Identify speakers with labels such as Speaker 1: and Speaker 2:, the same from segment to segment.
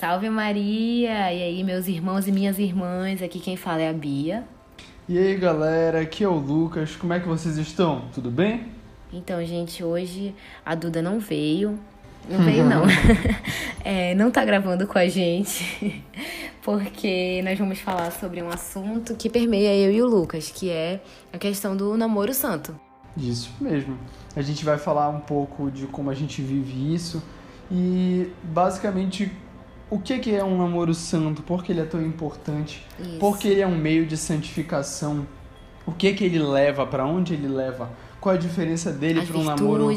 Speaker 1: Salve Maria! E aí, meus irmãos e minhas irmãs, aqui quem fala é a Bia.
Speaker 2: E aí, galera, aqui é o Lucas. Como é que vocês estão? Tudo bem?
Speaker 1: Então, gente, hoje a Duda não veio. Não veio, não. é, não tá gravando com a gente, porque nós vamos falar sobre um assunto que permeia eu e o Lucas, que é a questão do namoro santo.
Speaker 2: Isso mesmo. A gente vai falar um pouco de como a gente vive isso e, basicamente, o que, que é um namoro santo, por que ele é tão importante,
Speaker 1: Isso.
Speaker 2: por que ele é um meio de santificação, o que, que ele leva, para onde ele leva, qual a diferença dele para um namoro.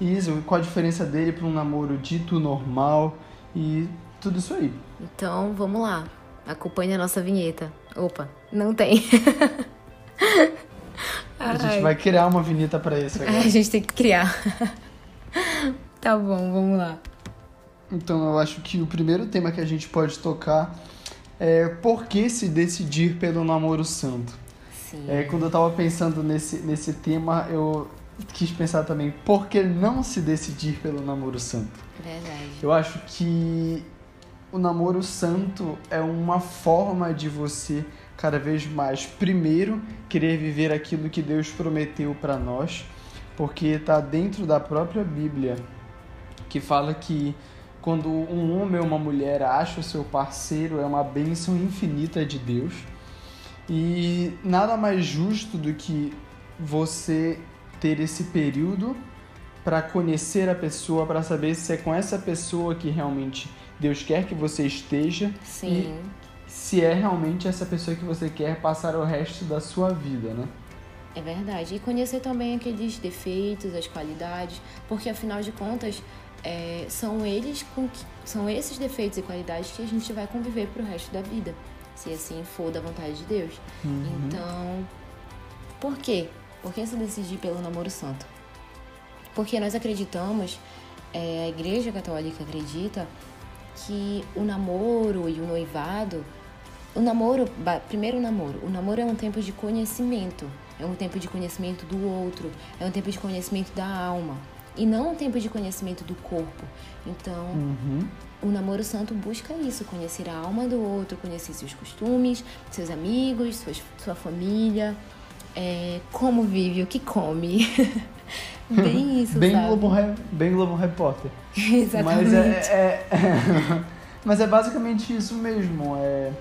Speaker 2: Isso, qual a diferença dele para um namoro dito normal e tudo isso aí.
Speaker 1: Então, vamos lá. Acompanhe a nossa vinheta. Opa, não tem.
Speaker 2: A gente
Speaker 1: Ai.
Speaker 2: vai criar uma vinheta para isso agora.
Speaker 1: A gente tem que criar. tá bom, vamos lá.
Speaker 2: Então eu acho que o primeiro tema que a gente pode tocar é por que se decidir pelo namoro santo.
Speaker 1: Sim.
Speaker 2: É, quando eu tava pensando nesse, nesse tema, eu quis pensar também por que não se decidir pelo namoro santo.
Speaker 1: Verdade.
Speaker 2: Eu acho que o namoro santo é uma forma de você cada vez mais, primeiro, querer viver aquilo que Deus prometeu para nós, porque está dentro da própria Bíblia, que fala que quando um homem ou uma mulher acha o seu parceiro é uma bênção infinita de Deus. E nada mais justo do que você ter esse período para conhecer a pessoa, para saber se é com essa pessoa que realmente Deus quer que você esteja
Speaker 1: Sim.
Speaker 2: se é realmente essa pessoa que você quer passar o resto da sua vida, né?
Speaker 1: É verdade. E conhecer também aqueles defeitos, as qualidades, porque afinal de contas, é, são eles com que, são esses defeitos e qualidades que a gente vai conviver pro resto da vida, se assim for da vontade de Deus.
Speaker 2: Uhum.
Speaker 1: Então, por quê? Por que se decidir pelo namoro santo? Porque nós acreditamos, é, a Igreja Católica acredita que o namoro e o noivado, o namoro, primeiro o namoro, o namoro é um tempo de conhecimento, é um tempo de conhecimento do outro, é um tempo de conhecimento da alma e não um tempo de conhecimento do corpo. Então,
Speaker 2: Uhum.
Speaker 1: o namoro santo busca isso, conhecer a alma do outro, conhecer seus costumes, seus amigos, suas, sua família, é, como vive, o que come. Bem isso,
Speaker 2: bem,
Speaker 1: sabe?
Speaker 2: Globo, bem Globo Repórter.
Speaker 1: Exatamente.
Speaker 2: Mas é, é- mas é basicamente isso mesmo. É,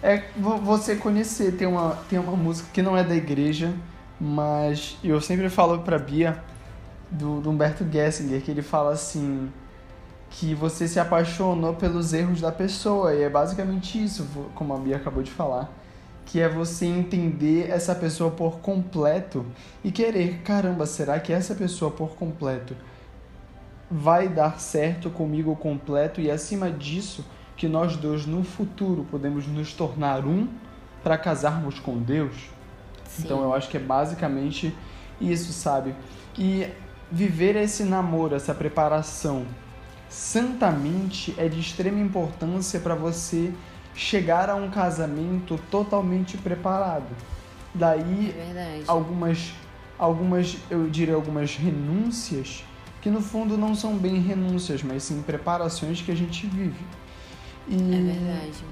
Speaker 2: é vo- você conhecer. Tem uma, tem uma música que não é da igreja, mas eu sempre falo pra Bia, do, do Humberto Gessinger, que ele fala assim que você se apaixonou pelos erros da pessoa. E é basicamente isso, como a Bia acabou de falar. Que é você entender essa pessoa por completo e querer, caramba, será que essa pessoa por completo vai dar certo comigo completo e acima disso que nós dois no futuro podemos nos tornar um para casarmos com Deus?
Speaker 1: Sim.
Speaker 2: Então eu acho que é basicamente isso, sabe? E viver esse namoro, essa preparação santamente é de extrema importância para você chegar a um casamento totalmente preparado.
Speaker 1: É
Speaker 2: Daí
Speaker 1: verdade.
Speaker 2: algumas algumas eu diria algumas renúncias que no fundo não são bem renúncias, mas sim preparações que a gente vive. E
Speaker 1: É verdade.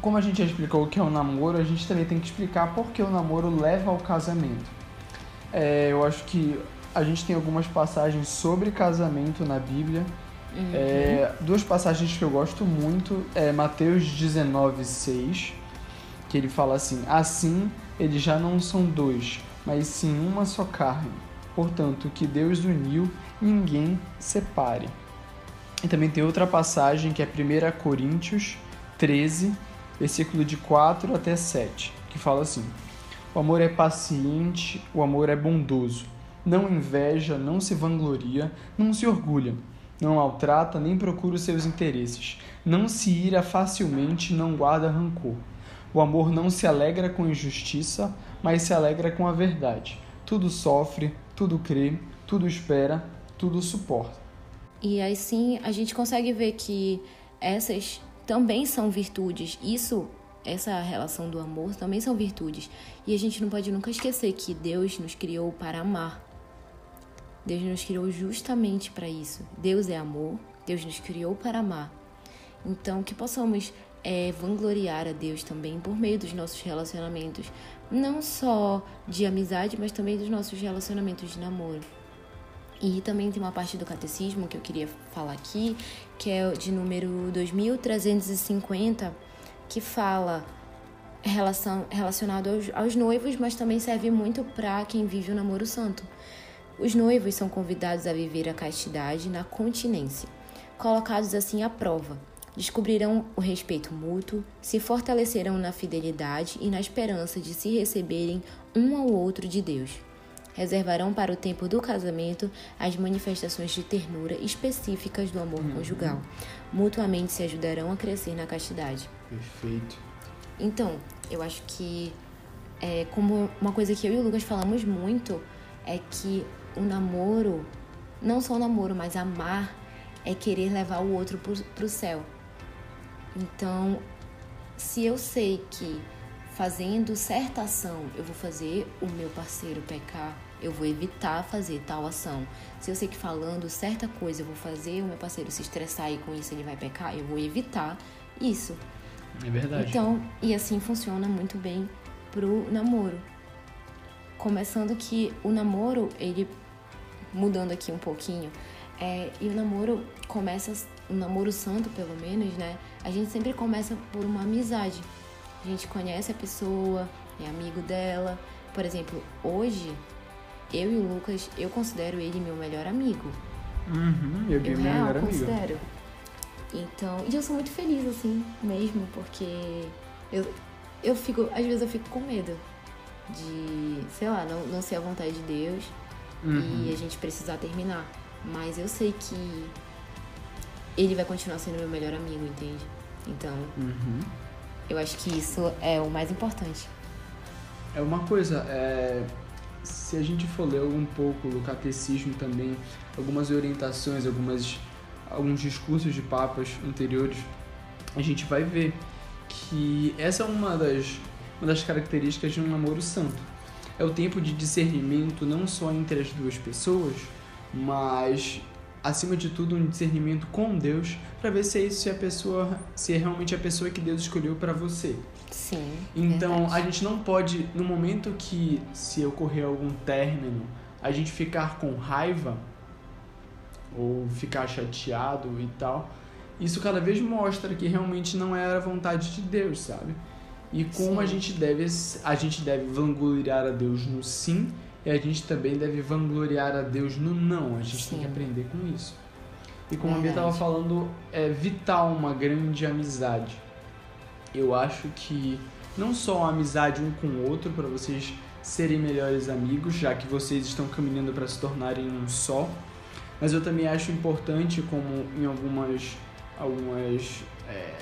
Speaker 2: como a gente já explicou o que é o namoro, a gente também tem que explicar por que o namoro leva ao casamento. É, eu acho que a gente tem algumas passagens sobre casamento na Bíblia.
Speaker 1: Uhum.
Speaker 2: É, duas passagens que eu gosto muito é Mateus 19, 6, que ele fala assim: Assim eles já não são dois, mas sim uma só carne. Portanto, que Deus uniu, ninguém separe. E também tem outra passagem que é 1 Coríntios 13, versículo de 4 até 7, que fala assim: O amor é paciente, o amor é bondoso, não inveja, não se vangloria, não se orgulha, não maltrata nem procura os seus interesses, não se ira facilmente, não guarda rancor. O amor não se alegra com injustiça, mas se alegra com a verdade. Tudo sofre, tudo crê, tudo espera, tudo suporta.
Speaker 1: E assim a gente consegue ver que essas também são virtudes. Isso, essa relação do amor também são virtudes. E a gente não pode nunca esquecer que Deus nos criou para amar. Deus nos criou justamente para isso. Deus é amor, Deus nos criou para amar. Então, que possamos é, vangloriar a Deus também por meio dos nossos relacionamentos, não só de amizade, mas também dos nossos relacionamentos de namoro. E também tem uma parte do catecismo que eu queria falar aqui, que é de número 2350, que fala relação, relacionado aos, aos noivos, mas também serve muito para quem vive o namoro santo. Os noivos são convidados a viver a castidade na continência, colocados assim à prova. Descobrirão o respeito mútuo, se fortalecerão na fidelidade e na esperança de se receberem um ao outro de Deus. Reservarão para o tempo do casamento as manifestações de ternura específicas do amor uhum. conjugal. Mutuamente se ajudarão a crescer na castidade.
Speaker 2: Perfeito.
Speaker 1: Então, eu acho que é, como uma coisa que eu e o Lucas falamos muito é que o namoro, não só o namoro, mas amar é querer levar o outro para o céu. Então, se eu sei que fazendo certa ação eu vou fazer o meu parceiro pecar, eu vou evitar fazer tal ação. Se eu sei que falando certa coisa eu vou fazer o meu parceiro se estressar e com isso ele vai pecar, eu vou evitar isso.
Speaker 2: É verdade.
Speaker 1: Então, e assim funciona muito bem pro namoro. Começando que o namoro, ele mudando aqui um pouquinho, é, e o namoro começa, o namoro santo pelo menos, né? A gente sempre começa por uma amizade. A gente conhece a pessoa, é amigo dela. Por exemplo, hoje, eu e o Lucas, eu considero ele meu melhor amigo.
Speaker 2: Uhum, eu, eu meu melhor
Speaker 1: considero. Amigo. Então, e eu sou muito feliz assim mesmo, porque eu, eu fico, às vezes eu fico com medo de, sei lá, não, não ser a vontade de Deus uhum. e a gente precisar terminar. Mas eu sei que ele vai continuar sendo meu melhor amigo, entende? Então,
Speaker 2: uhum.
Speaker 1: eu acho que isso é o mais importante.
Speaker 2: É uma coisa, é, se a gente for ler um pouco do catecismo também, algumas orientações, algumas alguns discursos de papas anteriores, a gente vai ver que essa é uma das, uma das características de um namoro santo. É o tempo de discernimento não só entre as duas pessoas, mas acima de tudo um discernimento com Deus para ver se é isso se a pessoa se é realmente a pessoa que Deus escolheu para você.
Speaker 1: Sim.
Speaker 2: Então
Speaker 1: verdade.
Speaker 2: a gente não pode no momento que se ocorrer algum término a gente ficar com raiva ou ficar chateado e tal. Isso cada vez mostra que realmente não era a vontade de Deus, sabe? E como sim. a gente deve a gente deve vangloriar a Deus no sim e a gente também deve vangloriar a Deus no não. A gente sim. tem que aprender com isso. E como Verdade. a Bia estava falando, é vital uma grande amizade. Eu acho que não só a amizade um com o outro para vocês serem melhores amigos, já que vocês estão caminhando para se tornarem um só, mas eu também acho importante, como em algumas, algumas é,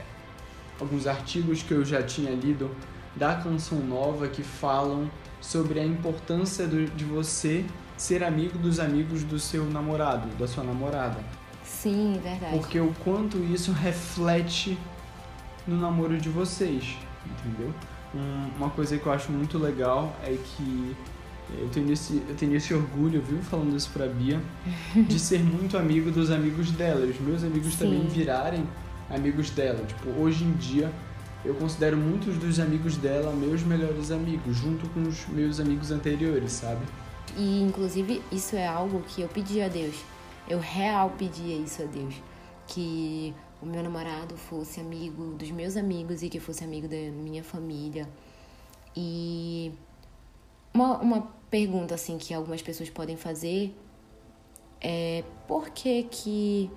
Speaker 2: alguns artigos que eu já tinha lido da Canção Nova que falam sobre a importância de você ser amigo dos amigos do seu namorado, da sua namorada.
Speaker 1: Sim, verdade.
Speaker 2: Porque o quanto isso reflete no namoro de vocês, entendeu? Um, uma coisa que eu acho muito legal é que eu tenho esse, eu tenho esse orgulho, viu, falando isso pra Bia, de ser muito amigo dos amigos dela. Os meus amigos Sim. também virarem amigos dela. Tipo, hoje em dia, eu considero muitos dos amigos dela meus melhores amigos, junto com os meus amigos anteriores, sabe?
Speaker 1: E, inclusive, isso é algo que eu pedi a Deus. Eu real pedia isso a Deus. Que o meu namorado fosse amigo dos meus amigos e que fosse amigo da minha família. E uma, uma pergunta assim que algumas pessoas podem fazer é por que que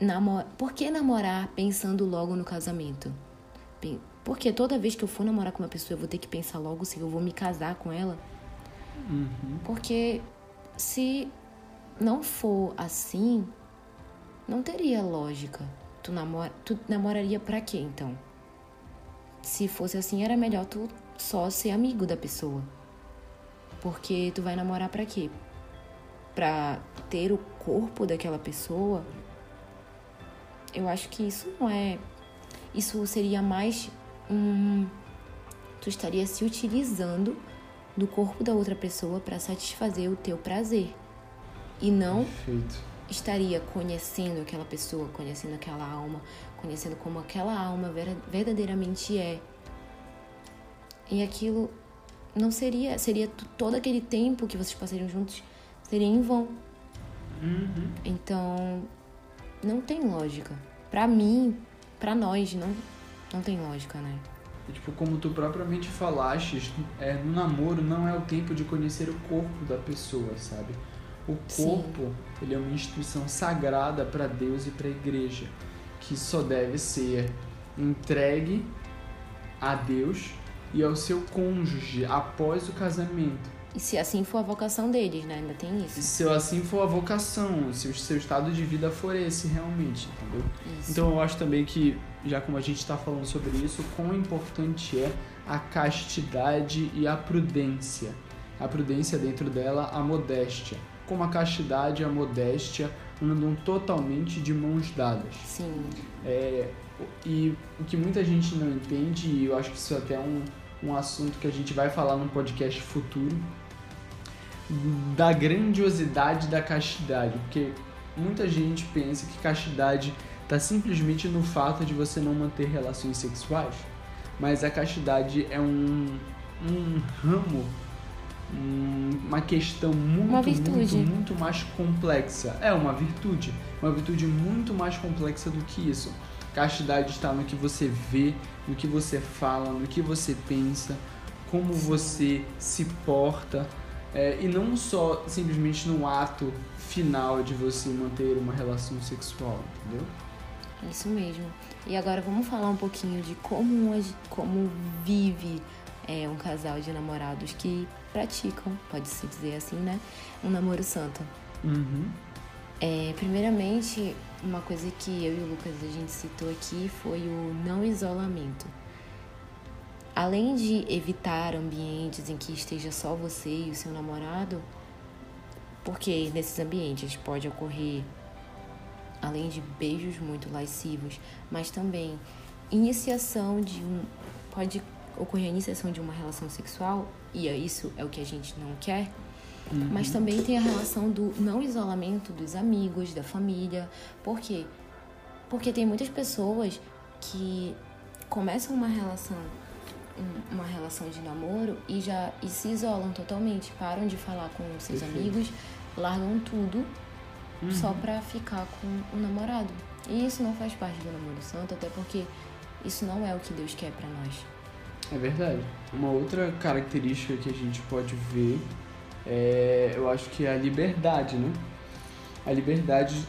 Speaker 1: namor... por que namorar pensando logo no casamento? Porque toda vez que eu for namorar com uma pessoa, eu vou ter que pensar logo se eu vou me casar com ela.
Speaker 2: Uhum.
Speaker 1: Porque se não for assim, não teria lógica. Tu, namora, tu namoraria pra quê, então? Se fosse assim, era melhor tu só ser amigo da pessoa. Porque tu vai namorar para quê? Pra ter o corpo daquela pessoa? Eu acho que isso não é. Isso seria mais um. Tu estaria se utilizando do corpo da outra pessoa para satisfazer o teu prazer. E não
Speaker 2: Perfeito.
Speaker 1: estaria conhecendo aquela pessoa, conhecendo aquela alma, conhecendo como aquela alma verdadeiramente é. E aquilo não seria, seria todo aquele tempo que vocês passariam juntos seria em vão.
Speaker 2: Uhum.
Speaker 1: Então, não tem lógica. Pra mim, pra nós, não, não tem lógica, né?
Speaker 2: Tipo, como tu propriamente falaste, é, no namoro não é o tempo de conhecer o corpo da pessoa, sabe? O corpo, Sim. ele é uma instituição sagrada para Deus e para a igreja, que só deve ser entregue a Deus e ao seu cônjuge após o casamento.
Speaker 1: E se assim for a vocação deles, né? Ainda tem isso.
Speaker 2: E se assim for a vocação, se o seu estado de vida for esse realmente, entendeu? Isso. Então eu acho também que, já como a gente está falando sobre isso, quão importante é a castidade e a prudência. A prudência dentro dela, a modéstia. Como a castidade e a modéstia andam totalmente de mãos dadas.
Speaker 1: Sim.
Speaker 2: É, e o que muita gente não entende, e eu acho que isso é até um, um assunto que a gente vai falar no podcast futuro, da grandiosidade da castidade, porque muita gente pensa que castidade está simplesmente no fato de você não manter relações sexuais, mas a castidade é um, um ramo, uma questão muito, uma muito, muito mais complexa. É uma virtude, uma virtude muito mais complexa do que isso. Castidade está no que você vê, no que você fala, no que você pensa, como você se porta é, e não só simplesmente no ato final de você manter uma relação sexual, entendeu?
Speaker 1: Isso mesmo. E agora vamos falar um pouquinho de como, como vive é, um casal de namorados que praticam, pode-se dizer assim, né? Um namoro santo.
Speaker 2: Uhum.
Speaker 1: É, primeiramente, uma coisa que eu e o Lucas a gente citou aqui foi o não isolamento. Além de evitar ambientes em que esteja só você e o seu namorado, porque nesses ambientes pode ocorrer, além de beijos muito lascivos, mas também iniciação de um. Pode ocorrer a iniciação de uma relação sexual, e é isso é o que a gente não quer. Uhum. Mas também tem a relação do não isolamento dos amigos, da família. Por quê? Porque tem muitas pessoas que começam uma relação uma relação de namoro e já e se isolam totalmente, param de falar com seus Perfeito. amigos, largam tudo uhum. só pra ficar com o namorado. E isso não faz parte do namoro santo, até porque isso não é o que Deus quer para nós.
Speaker 2: É verdade. Uma outra característica que a gente pode ver é, eu acho que é a liberdade, né? A liberdade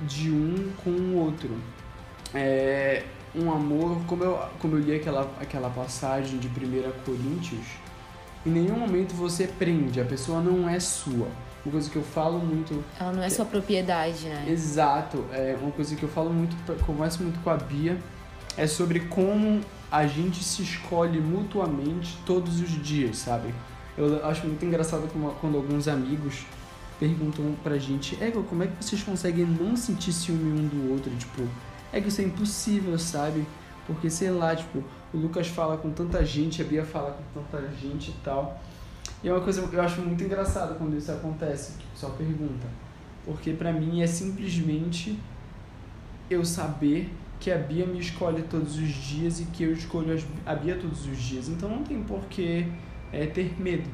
Speaker 2: de um com o outro. É, um amor, como eu, como eu li aquela, aquela passagem de 1 Coríntios, em nenhum momento você prende, a pessoa não é sua. Uma coisa que eu falo muito.
Speaker 1: Ela não é sua propriedade, né?
Speaker 2: Exato. É uma coisa que eu falo muito, converso muito com a Bia, é sobre como a gente se escolhe mutuamente todos os dias, sabe? Eu acho muito engraçado quando alguns amigos perguntam pra gente, Ego, como é que vocês conseguem não sentir ciúme um do outro? Tipo, é que isso é impossível, sabe? Porque, sei lá, tipo, o Lucas fala com tanta gente, a Bia fala com tanta gente e tal. E é uma coisa eu acho muito engraçado quando isso acontece, que pessoal pergunta. Porque pra mim é simplesmente eu saber que a Bia me escolhe todos os dias e que eu escolho a Bia todos os dias. Então não tem porquê é, ter medo.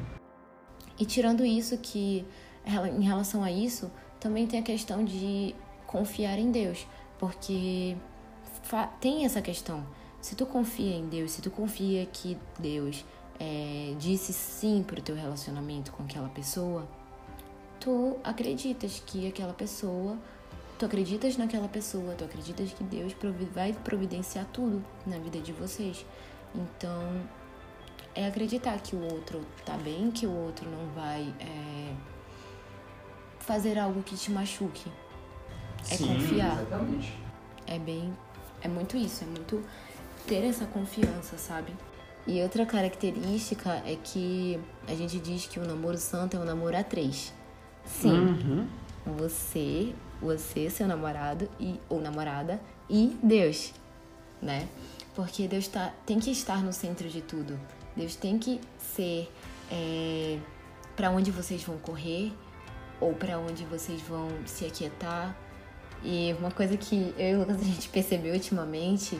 Speaker 1: E tirando isso que em relação a isso, também tem a questão de confiar em Deus. Porque tem essa questão. Se tu confia em Deus, se tu confia que Deus é, disse sim pro teu relacionamento com aquela pessoa, tu acreditas que aquela pessoa, tu acreditas naquela pessoa, tu acreditas que Deus vai providenciar tudo na vida de vocês. Então, é acreditar que o outro tá bem, que o outro não vai é, fazer algo que te machuque. É
Speaker 2: Sim,
Speaker 1: confiar.
Speaker 2: Exatamente.
Speaker 1: É bem. É muito isso, é muito ter essa confiança, sabe? E outra característica é que a gente diz que o namoro santo é um namoro a três. Sim.
Speaker 2: Uhum.
Speaker 1: Você, você, seu namorado e ou namorada e Deus, né? Porque Deus tá, tem que estar no centro de tudo. Deus tem que ser é, para onde vocês vão correr, ou para onde vocês vão se aquietar. E uma coisa que eu e o Lucas a gente percebeu ultimamente,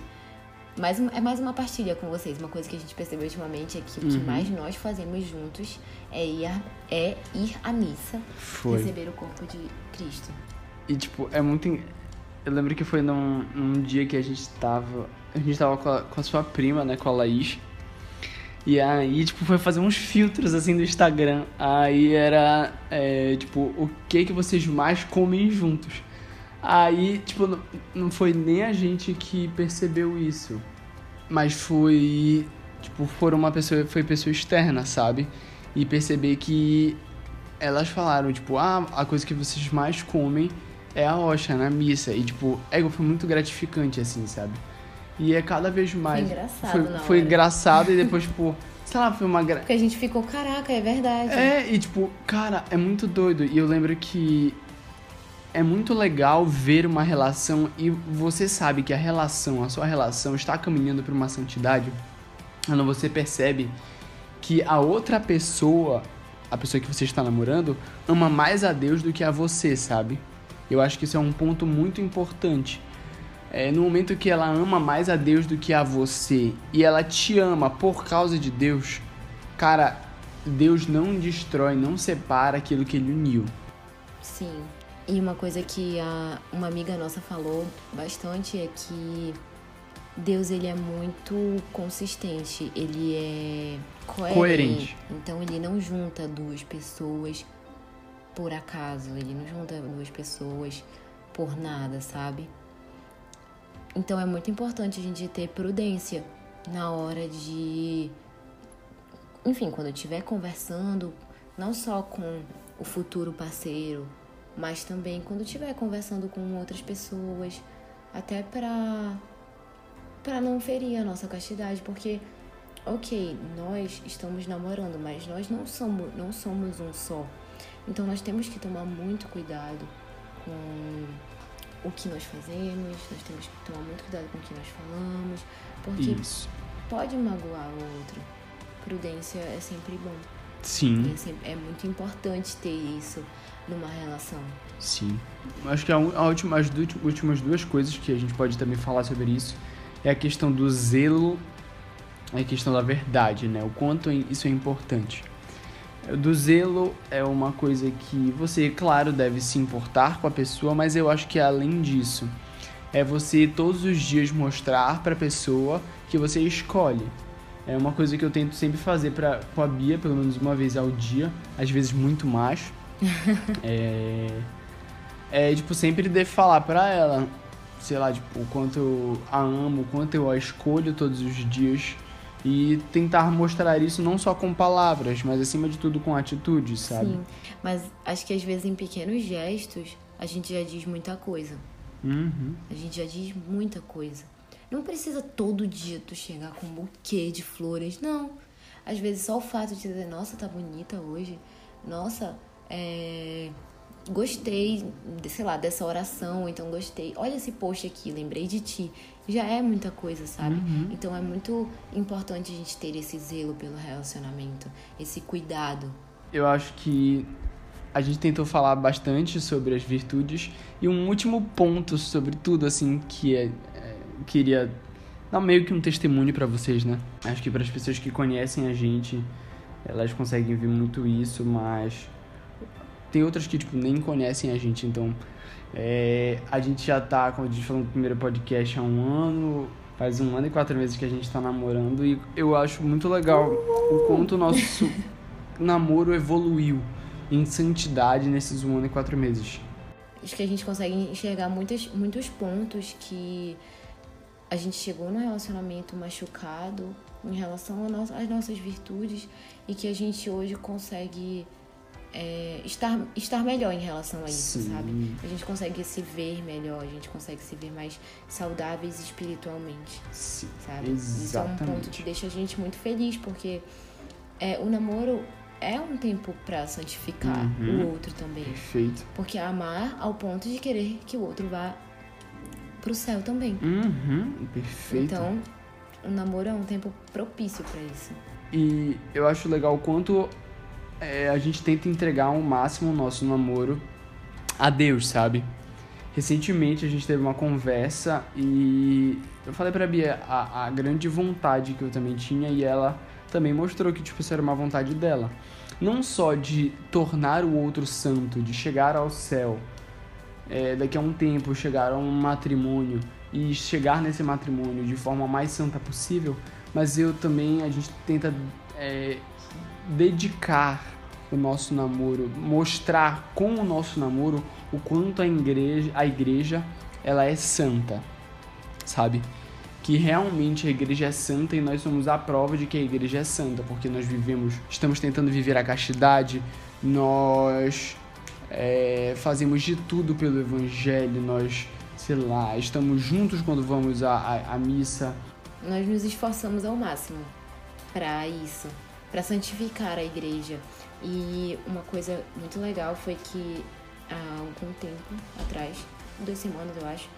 Speaker 1: mais uma, é mais uma partilha com vocês, uma coisa que a gente percebeu ultimamente é que o que
Speaker 2: Uhum.
Speaker 1: mais nós fazemos juntos é ir, a- é ir à missa,
Speaker 2: Foi.
Speaker 1: receber o corpo de Cristo.
Speaker 2: E, tipo, é muito. Eu lembro que foi num, num dia que a gente tava. A gente tava com a, com a sua prima, né? Com a Laís. E aí, tipo, foi fazer uns filtros assim do Instagram. Aí era, é, tipo, o que que vocês mais comem juntos. Aí, tipo, não, foi nem a gente que percebeu isso. Mas foi, tipo, foram uma pessoa, foi pessoa externa, sabe? E perceber que elas falaram, tipo, ah, a coisa que vocês mais comem é a rocha na missa. E, tipo, é, foi muito gratificante, assim, sabe? E é cada vez mais.
Speaker 1: engraçado
Speaker 2: Foi,
Speaker 1: na
Speaker 2: foi
Speaker 1: hora.
Speaker 2: engraçado e depois, tipo, sei lá, foi uma. Gra...
Speaker 1: Porque a gente ficou, caraca, é verdade.
Speaker 2: É, e tipo, cara, é muito doido. E eu lembro que é muito legal ver uma relação e você sabe que a relação, a sua relação está caminhando para uma santidade quando você percebe que a outra pessoa, a pessoa que você está namorando, ama mais a Deus do que a você, sabe? Eu acho que isso é um ponto muito importante. É, no momento que ela ama mais a Deus do que a você e ela te ama por causa de Deus, cara, Deus não destrói, não separa aquilo que ele uniu.
Speaker 1: Sim. E uma coisa que a, uma amiga nossa falou bastante é que Deus ele é muito consistente, ele é coerente.
Speaker 2: Coerente.
Speaker 1: Então ele não junta duas pessoas por acaso, ele não junta duas pessoas por nada, sabe? Então é muito importante a gente ter prudência na hora de enfim, quando eu estiver conversando, não só com o futuro parceiro, mas também quando estiver conversando com outras pessoas, até pra para não ferir a nossa castidade, porque OK, nós estamos namorando, mas nós não somos não somos um só. Então nós temos que tomar muito cuidado com o que nós fazemos, nós temos que tomar muito cuidado com o que nós falamos, porque
Speaker 2: Isso.
Speaker 1: pode magoar o outro. Prudência é sempre bom.
Speaker 2: Sim,
Speaker 1: É, é muito importante ter isso numa relação.
Speaker 2: sim. Acho que a, a última, as du- últimas duas coisas que a gente pode também falar sobre isso é a questão do zelo e a questão da verdade, né? O quanto isso é importante. Do zelo é uma coisa que você, claro, deve se importar com a pessoa, mas eu acho que além disso, é você todos os dias mostrar pra pessoa que você escolhe. É uma coisa que eu tento sempre fazer pra, com a Bia, pelo menos uma vez ao dia, às vezes muito mais. é, é, tipo, sempre de falar pra ela, sei lá, tipo, o quanto eu a amo, o quanto eu a escolho todos os dias. E tentar mostrar isso não só com palavras, mas acima de tudo com atitudes, sabe?
Speaker 1: Sim. Mas acho que às vezes em pequenos gestos a gente já diz muita coisa.
Speaker 2: Uhum.
Speaker 1: A gente já diz muita coisa. Não precisa todo dia tu chegar com um buquê de flores, não. Às vezes só o fato de dizer, nossa, tá bonita hoje. Nossa, é... gostei, de- sei lá, dessa oração, então gostei. Olha esse post aqui, lembrei de ti. Já é muita coisa, sabe? Então é muito importante a gente ter esse zelo pelo relacionamento, esse cuidado.
Speaker 2: Eu acho que a gente tentou falar bastante sobre as virtudes e um último ponto sobre tudo assim que é, queria dar meio que um testemunho pra vocês, né? Acho que para as pessoas que conhecem a gente, elas conseguem ver muito isso, mas tem outras que tipo nem conhecem a gente, então é, a gente já tá, como a gente falou no primeiro podcast, há um ano, faz um ano e quatro meses que a gente tá namorando e eu acho muito legal o quanto o nosso namoro evoluiu em santidade nesses um ano e quatro meses.
Speaker 1: Acho que a gente consegue enxergar muitas, muitos pontos que a gente chegou no relacionamento machucado em relação no- às nossas virtudes e que a gente hoje consegue é, estar, estar melhor em relação a isso,
Speaker 2: Sim.
Speaker 1: sabe? A gente consegue se ver melhor, a gente consegue se ver mais saudáveis espiritualmente,
Speaker 2: Sim,
Speaker 1: sabe? Isso é um ponto
Speaker 2: exatamente.
Speaker 1: que deixa a gente muito feliz, porque é, o namoro é um tempo pra santificar
Speaker 2: Uhum.
Speaker 1: o outro também.
Speaker 2: Perfeito.
Speaker 1: Porque amar ao ponto de querer que o outro vá pro céu também.
Speaker 2: Uhum, perfeito.
Speaker 1: Então, o namoro é um tempo propício pra isso.
Speaker 2: E eu acho legal o quanto é, a gente tenta entregar ao máximo o nosso namoro a Deus, sabe? Recentemente a gente teve uma conversa e eu falei pra Bia a, a grande vontade que eu também tinha e ela também mostrou que, tipo, isso era uma vontade dela. Não só de tornar o outro santo, de chegar ao céu, é, daqui a um tempo chegar a um matrimônio e chegar nesse matrimônio de forma mais santa possível, mas eu também, a gente tenta é, dedicar o nosso namoro, mostrar com o nosso namoro o quanto a igreja, a igreja ela é santa, sabe? Que realmente a igreja é santa e nós somos a prova de que a igreja é santa, porque nós vivemos, estamos tentando viver a castidade, nós é, fazemos de tudo pelo evangelho, nós, sei lá, estamos juntos quando vamos à, à, à missa.
Speaker 1: Nós nos esforçamos ao máximo para isso, para santificar a igreja. E uma coisa muito legal foi que há algum tempo atrás, duas semanas eu acho,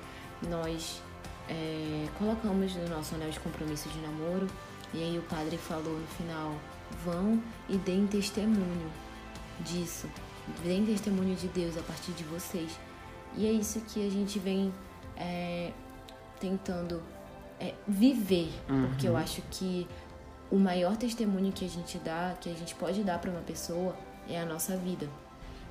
Speaker 1: nós é, colocamos no nosso anel de compromisso de namoro e aí o padre falou no final: vão e deem testemunho disso, deem testemunho de Deus a partir de vocês. E é isso que a gente vem é, tentando é, viver, uhum. porque eu acho que o maior testemunho que a gente dá, que a gente pode dar para uma pessoa, é a nossa vida.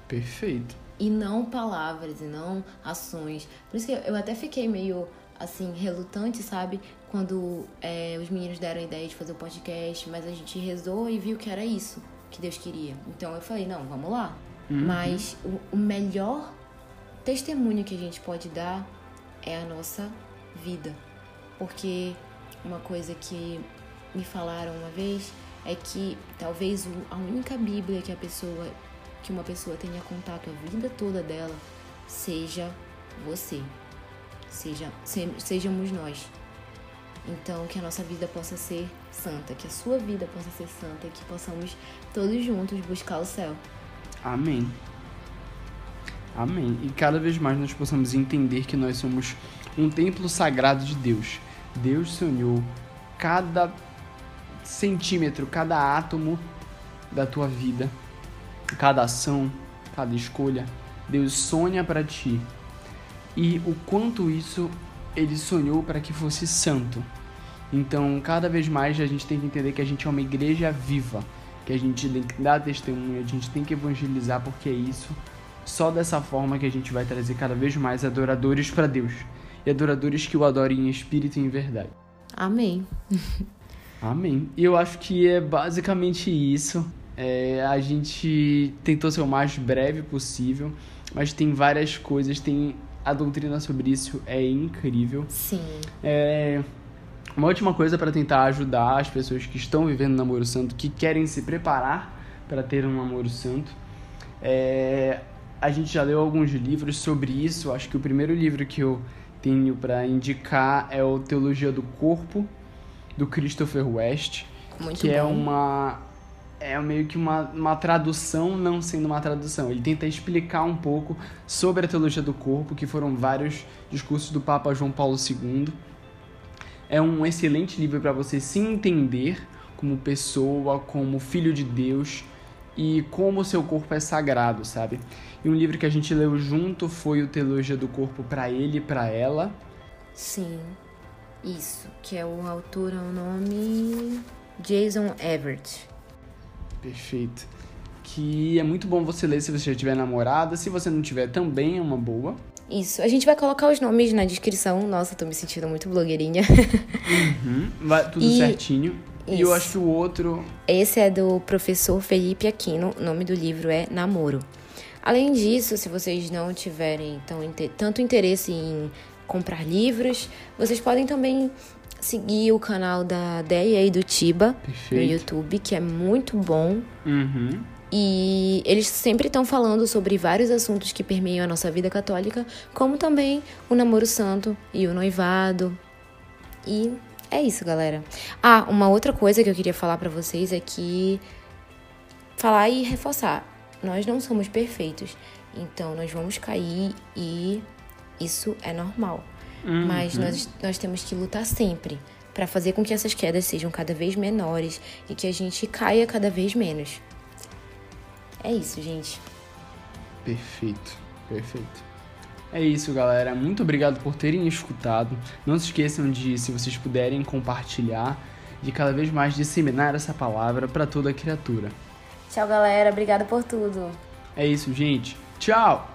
Speaker 2: Perfeito.
Speaker 1: E não palavras, e não ações. Por isso que eu até fiquei meio, assim, relutante, sabe? Quando é, os meninos deram a ideia de fazer o podcast, mas a gente rezou e viu que era isso que Deus queria. Então eu falei, não, vamos lá. Uhum. Mas o, o melhor testemunho que a gente pode dar é a nossa vida. Porque uma coisa que me falaram uma vez é que talvez a única Bíblia que a pessoa que uma pessoa tenha contato a vida toda dela seja você. Seja se, sejamos nós. Então que a nossa vida possa ser santa, que a sua vida possa ser santa, que possamos todos juntos buscar o céu.
Speaker 2: Amém. Amém. E cada vez mais nós possamos entender que nós somos um templo sagrado de Deus. Deus sonhou cada centímetro, cada átomo da tua vida, cada ação, cada escolha, Deus sonha para ti. E o quanto isso ele sonhou para que fosse santo. Então, cada vez mais a gente tem que entender que a gente é uma igreja viva, que a gente tem que dar testemunho, a gente tem que evangelizar, porque é isso. Só dessa forma que a gente vai trazer cada vez mais adoradores para Deus e adoradores que o adorem em espírito e em verdade.
Speaker 1: Amém.
Speaker 2: Amém. E eu acho que é basicamente isso. É, a gente tentou ser o mais breve possível, mas tem várias coisas, tem a doutrina sobre isso é incrível.
Speaker 1: Sim.
Speaker 2: É, uma última coisa para tentar ajudar as pessoas que estão vivendo namoro santo, que querem se preparar para ter um namoro santo. É, a gente já leu alguns livros sobre isso. Acho que o primeiro livro que eu tenho para indicar é o Teologia do Corpo, do Christopher West,
Speaker 1: Muito
Speaker 2: que
Speaker 1: bom.
Speaker 2: é uma é meio que uma, uma tradução não sendo uma tradução. Ele tenta explicar um pouco sobre a teologia do corpo, que foram vários discursos do Papa João Paulo II. É um excelente livro para você se entender como pessoa, como filho de Deus e como o seu corpo é sagrado, sabe? E um livro que a gente leu junto foi o Teologia do Corpo para ele e para ela.
Speaker 1: Sim. Isso, que é o autor, é o nome Jason Everett.
Speaker 2: Perfeito. Que é muito bom você ler se você já tiver namorada. Se você não tiver, também é uma boa.
Speaker 1: Isso, a gente vai colocar os nomes na descrição. Nossa, tô me sentindo muito blogueirinha.
Speaker 2: Uhum, vai tudo
Speaker 1: E-
Speaker 2: certinho. E eu
Speaker 1: Isso.
Speaker 2: acho que o outro.
Speaker 1: Esse é do professor Felipe Aquino. O nome do livro é Namoro. Além disso, se vocês não tiverem tão, tanto interesse em comprar livros, vocês podem também seguir o canal da Deia e do Tiba no
Speaker 2: Perfeito.
Speaker 1: YouTube, que é muito bom.
Speaker 2: Uhum.
Speaker 1: E eles sempre estão falando sobre vários assuntos que permeiam a nossa vida católica, como também o namoro santo e o noivado. E é isso, galera. Ah, uma outra coisa que eu queria falar pra vocês é que falar e reforçar, nós não somos perfeitos. Então nós vamos cair e isso é normal.
Speaker 2: Uhum.
Speaker 1: Mas nós, nós temos que lutar sempre pra fazer com que essas quedas sejam cada vez menores e que a gente caia cada vez menos. É isso, gente.
Speaker 2: Perfeito, perfeito. É isso, galera. Muito obrigado por terem escutado. Não se esqueçam de, se vocês puderem, compartilhar e cada vez mais disseminar essa palavra para toda criatura.
Speaker 1: Tchau, galera. Obrigada por tudo.
Speaker 2: É isso, gente. Tchau!